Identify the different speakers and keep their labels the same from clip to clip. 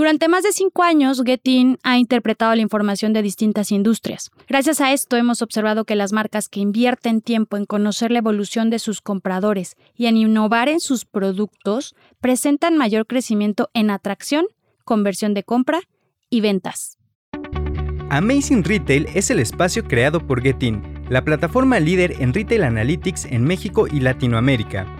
Speaker 1: Durante más de cinco años, Getin ha interpretado la información de distintas industrias. Gracias a esto hemos observado que las marcas que invierten tiempo en conocer la evolución de sus compradores y en innovar en sus productos presentan mayor crecimiento en atracción, conversión de compra y ventas.
Speaker 2: Amazing Retail es el espacio creado por Getin, la plataforma líder en Retail Analytics en México y Latinoamérica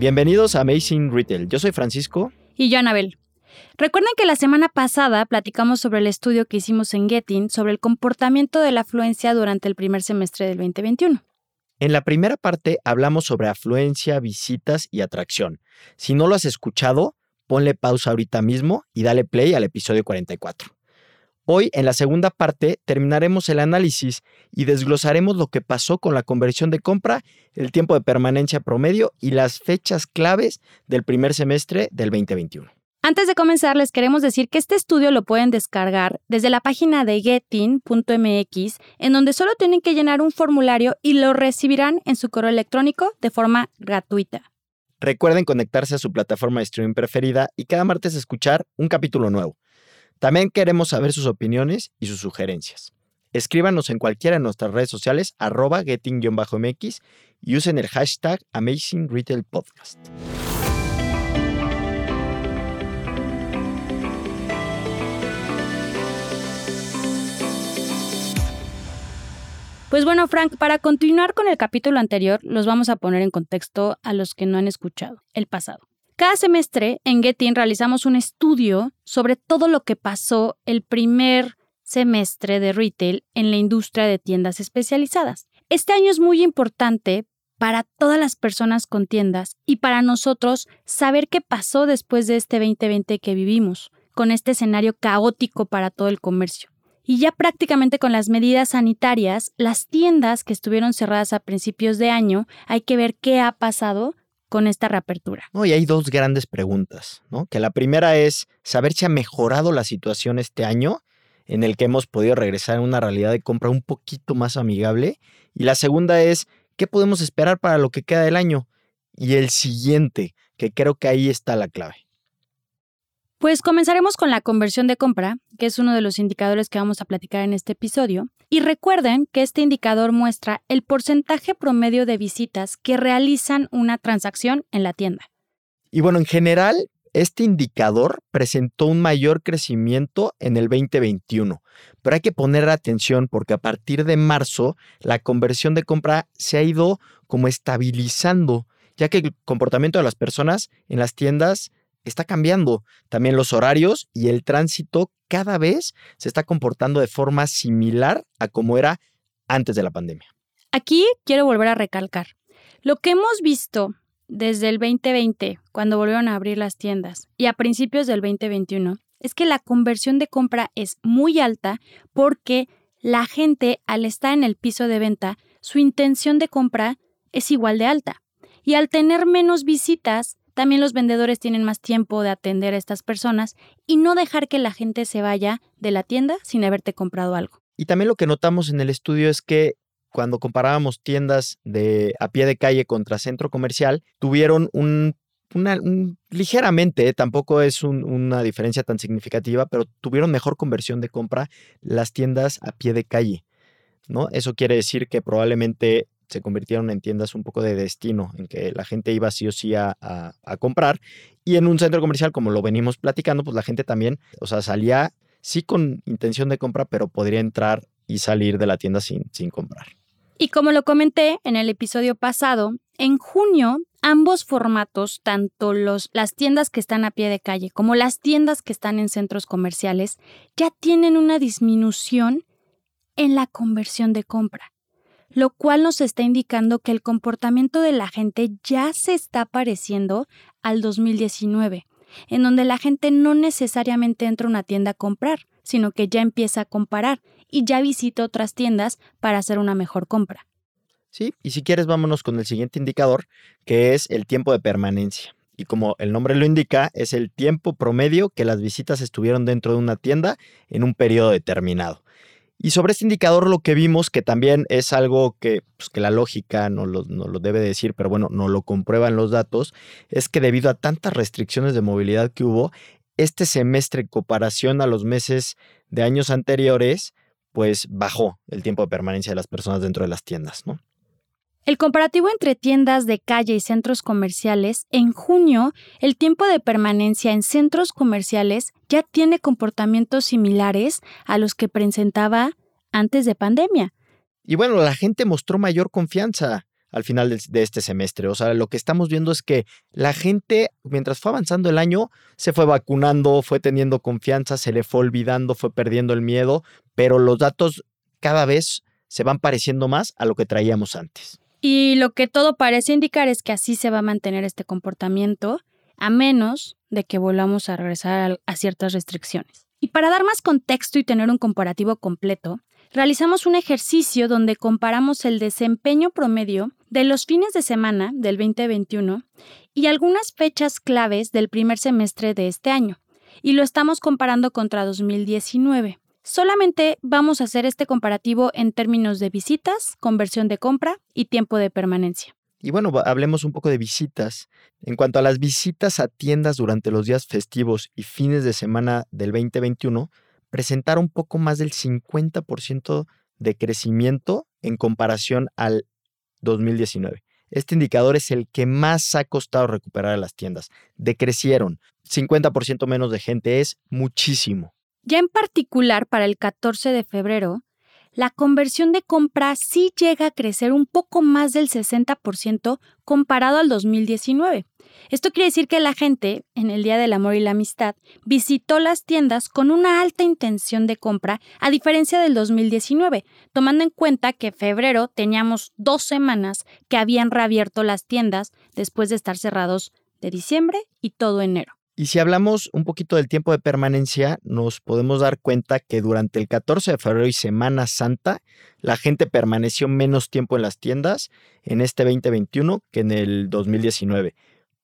Speaker 3: Bienvenidos a Amazing Retail. Yo soy Francisco.
Speaker 1: Y yo, Anabel. Recuerden que la semana pasada platicamos sobre el estudio que hicimos en Getting sobre el comportamiento de la afluencia durante el primer semestre del 2021.
Speaker 3: En la primera parte hablamos sobre afluencia, visitas y atracción. Si no lo has escuchado, ponle pausa ahorita mismo y dale play al episodio 44. Hoy, en la segunda parte, terminaremos el análisis y desglosaremos lo que pasó con la conversión de compra, el tiempo de permanencia promedio y las fechas claves del primer semestre del 2021.
Speaker 1: Antes de comenzar, les queremos decir que este estudio lo pueden descargar desde la página de getin.mx, en donde solo tienen que llenar un formulario y lo recibirán en su correo electrónico de forma gratuita.
Speaker 3: Recuerden conectarse a su plataforma de streaming preferida y cada martes escuchar un capítulo nuevo. También queremos saber sus opiniones y sus sugerencias. Escríbanos en cualquiera de nuestras redes sociales, arroba getting-mx y usen el hashtag Amazing Retail Podcast.
Speaker 1: Pues bueno, Frank, para continuar con el capítulo anterior, los vamos a poner en contexto a los que no han escuchado el pasado. Cada semestre en Getin realizamos un estudio sobre todo lo que pasó el primer semestre de retail en la industria de tiendas especializadas. Este año es muy importante para todas las personas con tiendas y para nosotros saber qué pasó después de este 2020 que vivimos, con este escenario caótico para todo el comercio. Y ya prácticamente con las medidas sanitarias, las tiendas que estuvieron cerradas a principios de año, hay que ver qué ha pasado con esta reapertura?
Speaker 3: No, y hay dos grandes preguntas, ¿no? Que la primera es saber si ha mejorado la situación este año en el que hemos podido regresar a una realidad de compra un poquito más amigable. Y la segunda es, ¿qué podemos esperar para lo que queda del año? Y el siguiente, que creo que ahí está la clave.
Speaker 1: Pues comenzaremos con la conversión de compra, que es uno de los indicadores que vamos a platicar en este episodio. Y recuerden que este indicador muestra el porcentaje promedio de visitas que realizan una transacción en la tienda.
Speaker 3: Y bueno, en general, este indicador presentó un mayor crecimiento en el 2021, pero hay que poner atención porque a partir de marzo la conversión de compra se ha ido como estabilizando, ya que el comportamiento de las personas en las tiendas está cambiando. También los horarios y el tránsito cada vez se está comportando de forma similar a como era antes de la pandemia.
Speaker 1: Aquí quiero volver a recalcar. Lo que hemos visto desde el 2020, cuando volvieron a abrir las tiendas, y a principios del 2021, es que la conversión de compra es muy alta porque la gente, al estar en el piso de venta, su intención de compra es igual de alta. Y al tener menos visitas, también los vendedores tienen más tiempo de atender a estas personas y no dejar que la gente se vaya de la tienda sin haberte comprado algo.
Speaker 3: Y también lo que notamos en el estudio es que cuando comparábamos tiendas de a pie de calle contra centro comercial, tuvieron un, ligeramente, eh, tampoco es una diferencia tan significativa, pero tuvieron mejor conversión de compra las tiendas a pie de calle. ¿no? Eso quiere decir que probablemente se convirtieron en tiendas un poco de destino, en que la gente iba sí o sí a, comprar. Y en un centro comercial, como lo venimos platicando, pues la gente también, o sea, salía sí con intención de compra, pero podría entrar y salir de la tienda sin, sin comprar.
Speaker 1: Y como lo comenté en el episodio pasado, en junio ambos formatos, tanto los, las tiendas que están a pie de calle como las tiendas que están en centros comerciales, ya tienen una disminución en la conversión de compra lo cual nos está indicando que el comportamiento de la gente ya se está pareciendo al 2019. en donde la gente no necesariamente entra a una tienda a comprar, sino que ya empieza a comparar y ya visita otras tiendas para hacer una mejor compra.
Speaker 3: Sí, y si quieres vámonos con el siguiente indicador, que es el tiempo de permanencia. Y como el nombre lo indica, es el tiempo promedio que las visitas estuvieron dentro de una tienda en un periodo determinado. Y sobre este indicador lo que vimos, que también es algo que, pues, que la lógica no lo, no lo, debe decir, pero bueno, no lo comprueban los datos, es que debido a tantas restricciones de movilidad que hubo, este semestre en comparación a los meses de años anteriores, pues bajó el tiempo de permanencia de las personas dentro de las tiendas, ¿no?
Speaker 1: El comparativo entre tiendas de calle y centros comerciales, en junio, el tiempo de permanencia en centros comerciales ya tiene comportamientos similares a los que presentaba antes de pandemia.
Speaker 3: Y bueno, la gente mostró mayor confianza al final de, este semestre. O sea, lo que estamos viendo es que la gente, mientras fue avanzando el año, se fue vacunando, fue teniendo confianza, se le fue olvidando, fue perdiendo el miedo, pero los datos cada vez se van pareciendo más a lo que traíamos antes.
Speaker 1: Y lo que todo parece indicar es que así se va a mantener este comportamiento, a menos de que volvamos a regresar a, ciertas restricciones. Y para dar más contexto y tener un comparativo completo, realizamos un ejercicio donde comparamos el desempeño promedio de los fines de semana del 2021 y algunas fechas claves del primer semestre de este año, y lo estamos comparando contra 2019. Solamente vamos a hacer este comparativo en términos de visitas, conversión de compra y tiempo de permanencia.
Speaker 3: Y bueno, hablemos un poco de visitas. En cuanto a las visitas a tiendas durante los días festivos y fines de semana del 2021, presentaron poco más del 50% de crecimiento en comparación al 2019. Este indicador es el que más ha costado recuperar a las tiendas. Decrecieron. 50% menos de gente es muchísimo.
Speaker 1: Ya en particular para el 14 de febrero, la conversión de compra sí llega a crecer un poco más del 60% comparado al 2019. Esto quiere decir que la gente, en el Día del Amor y la Amistad, visitó las tiendas con una alta intención de compra, a diferencia del 2019, tomando en cuenta que febrero teníamos dos semanas que habían reabierto las tiendas después de estar cerrados de diciembre y todo enero.
Speaker 3: Y si hablamos un poquito del tiempo de permanencia, nos podemos dar cuenta que durante el 14 de febrero y Semana Santa, la gente permaneció menos tiempo en las tiendas en este 2021 que en el 2019.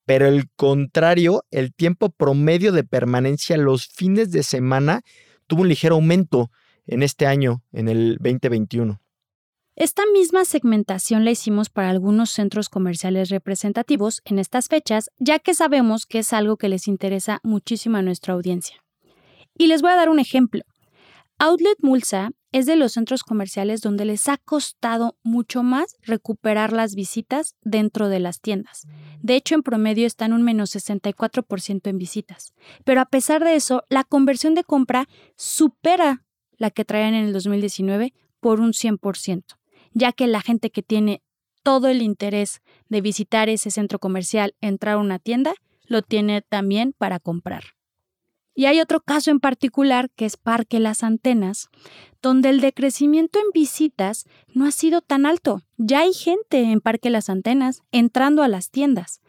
Speaker 3: Pero el contrario, el tiempo promedio de permanencia los fines de semana tuvo un ligero aumento en este año, en el 2021.
Speaker 1: Esta misma segmentación la hicimos para algunos centros comerciales representativos en estas fechas, ya que sabemos que es algo que les interesa muchísimo a nuestra audiencia. Y les voy a dar un ejemplo. Outlet Mulsa es de los centros comerciales donde les ha costado mucho más recuperar las visitas dentro de las tiendas. De hecho, en promedio están un menos 64% en visitas. Pero a pesar de eso, la conversión de compra supera la que traían en el 2019 por un 100% ya que la gente que tiene todo el interés de visitar ese centro comercial, entrar a una tienda, lo tiene también para comprar. Y hay otro caso en particular que es Parque Las Antenas, donde el decrecimiento en visitas no ha sido tan alto. Ya hay gente en Parque Las Antenas entrando a las tiendas,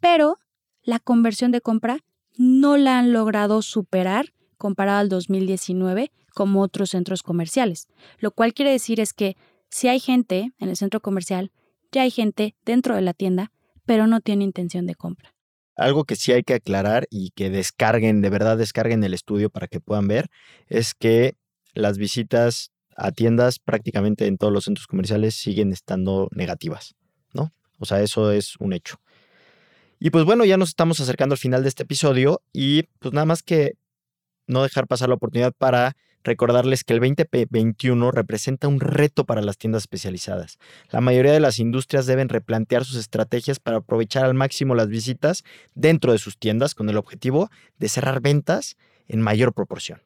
Speaker 1: pero la conversión de compra no la han logrado superar comparado al 2019 como otros centros comerciales, lo cual quiere decir es que si hay gente en el centro comercial, ya hay gente dentro de la tienda, pero no tiene intención de compra.
Speaker 3: Algo que sí hay que aclarar y que descarguen, de verdad descarguen el estudio para que puedan ver, es que las visitas a tiendas prácticamente en todos los centros comerciales siguen estando negativas, ¿no? O sea, eso es un hecho. Y pues bueno, ya nos estamos acercando al final de este episodio y pues nada más que no dejar pasar la oportunidad para recordarles que el 2021 representa un reto para las tiendas especializadas. La mayoría de las industrias deben replantear sus estrategias para aprovechar al máximo las visitas dentro de sus tiendas con el objetivo de cerrar ventas en mayor proporción.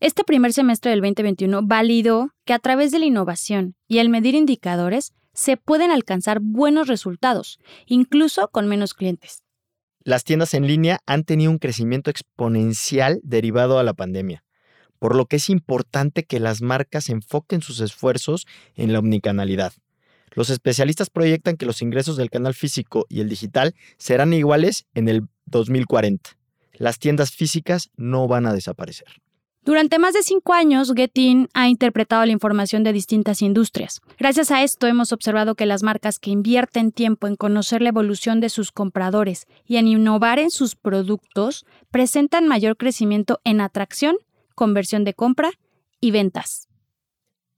Speaker 1: Este primer semestre del 2021 validó que a través de la innovación y el medir indicadores se pueden alcanzar buenos resultados, incluso con menos clientes.
Speaker 3: Las tiendas en línea han tenido un crecimiento exponencial derivado a la pandemia por lo que es importante que las marcas enfoquen sus esfuerzos en la omnicanalidad. Los especialistas proyectan que los ingresos del canal físico y el digital serán iguales en el 2040. las tiendas físicas no van a desaparecer.
Speaker 1: Durante más de cinco años, Getin ha interpretado la información de distintas industrias. Gracias a esto hemos observado que las marcas que invierten tiempo en conocer la evolución de sus compradores y en innovar en sus productos presentan mayor crecimiento en atracción, conversión de compra y ventas.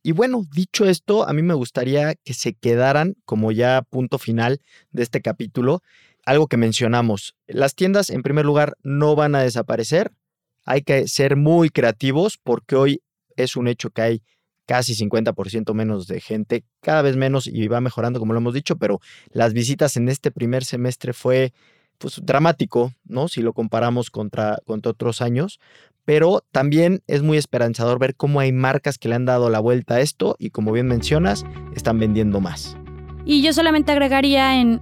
Speaker 3: Y bueno, dicho esto, a mí me gustaría que se quedaran como ya punto final de este capítulo, algo que mencionamos. Las tiendas, en primer lugar, no van a desaparecer, hay que ser muy creativos porque hoy es un hecho que hay casi 50% menos de gente, cada vez menos y va mejorando como lo hemos dicho, pero las visitas en este primer semestre fue pues dramático, ¿no? Si lo comparamos contra, contra otros años, pero también es muy esperanzador ver cómo hay marcas que le han dado la vuelta a esto y como bien mencionas, están vendiendo más.
Speaker 1: Y yo solamente agregaría en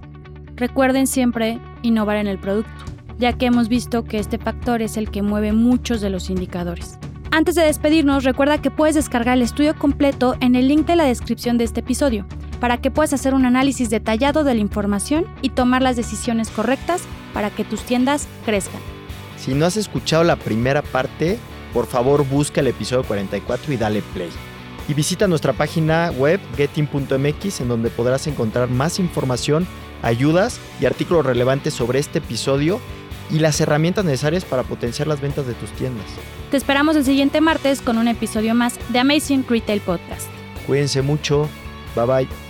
Speaker 1: recuerden siempre innovar en el producto ya que hemos visto que este factor es el que mueve muchos de los indicadores. Antes de despedirnos, recuerda que puedes descargar el estudio completo en el link de la descripción de este episodio, para que puedas hacer un análisis detallado de la información y tomar las decisiones correctas para que tus tiendas crezcan.
Speaker 3: Si no has escuchado la primera parte, por favor busca el episodio 44 y dale play. Y visita nuestra página web getting.mx en donde podrás encontrar más información, ayudas y artículos relevantes sobre este episodio y las herramientas necesarias para potenciar las ventas de tus tiendas.
Speaker 1: Te esperamos el siguiente martes con un episodio más de Amazing Retail Podcast.
Speaker 3: Cuídense mucho. Bye bye.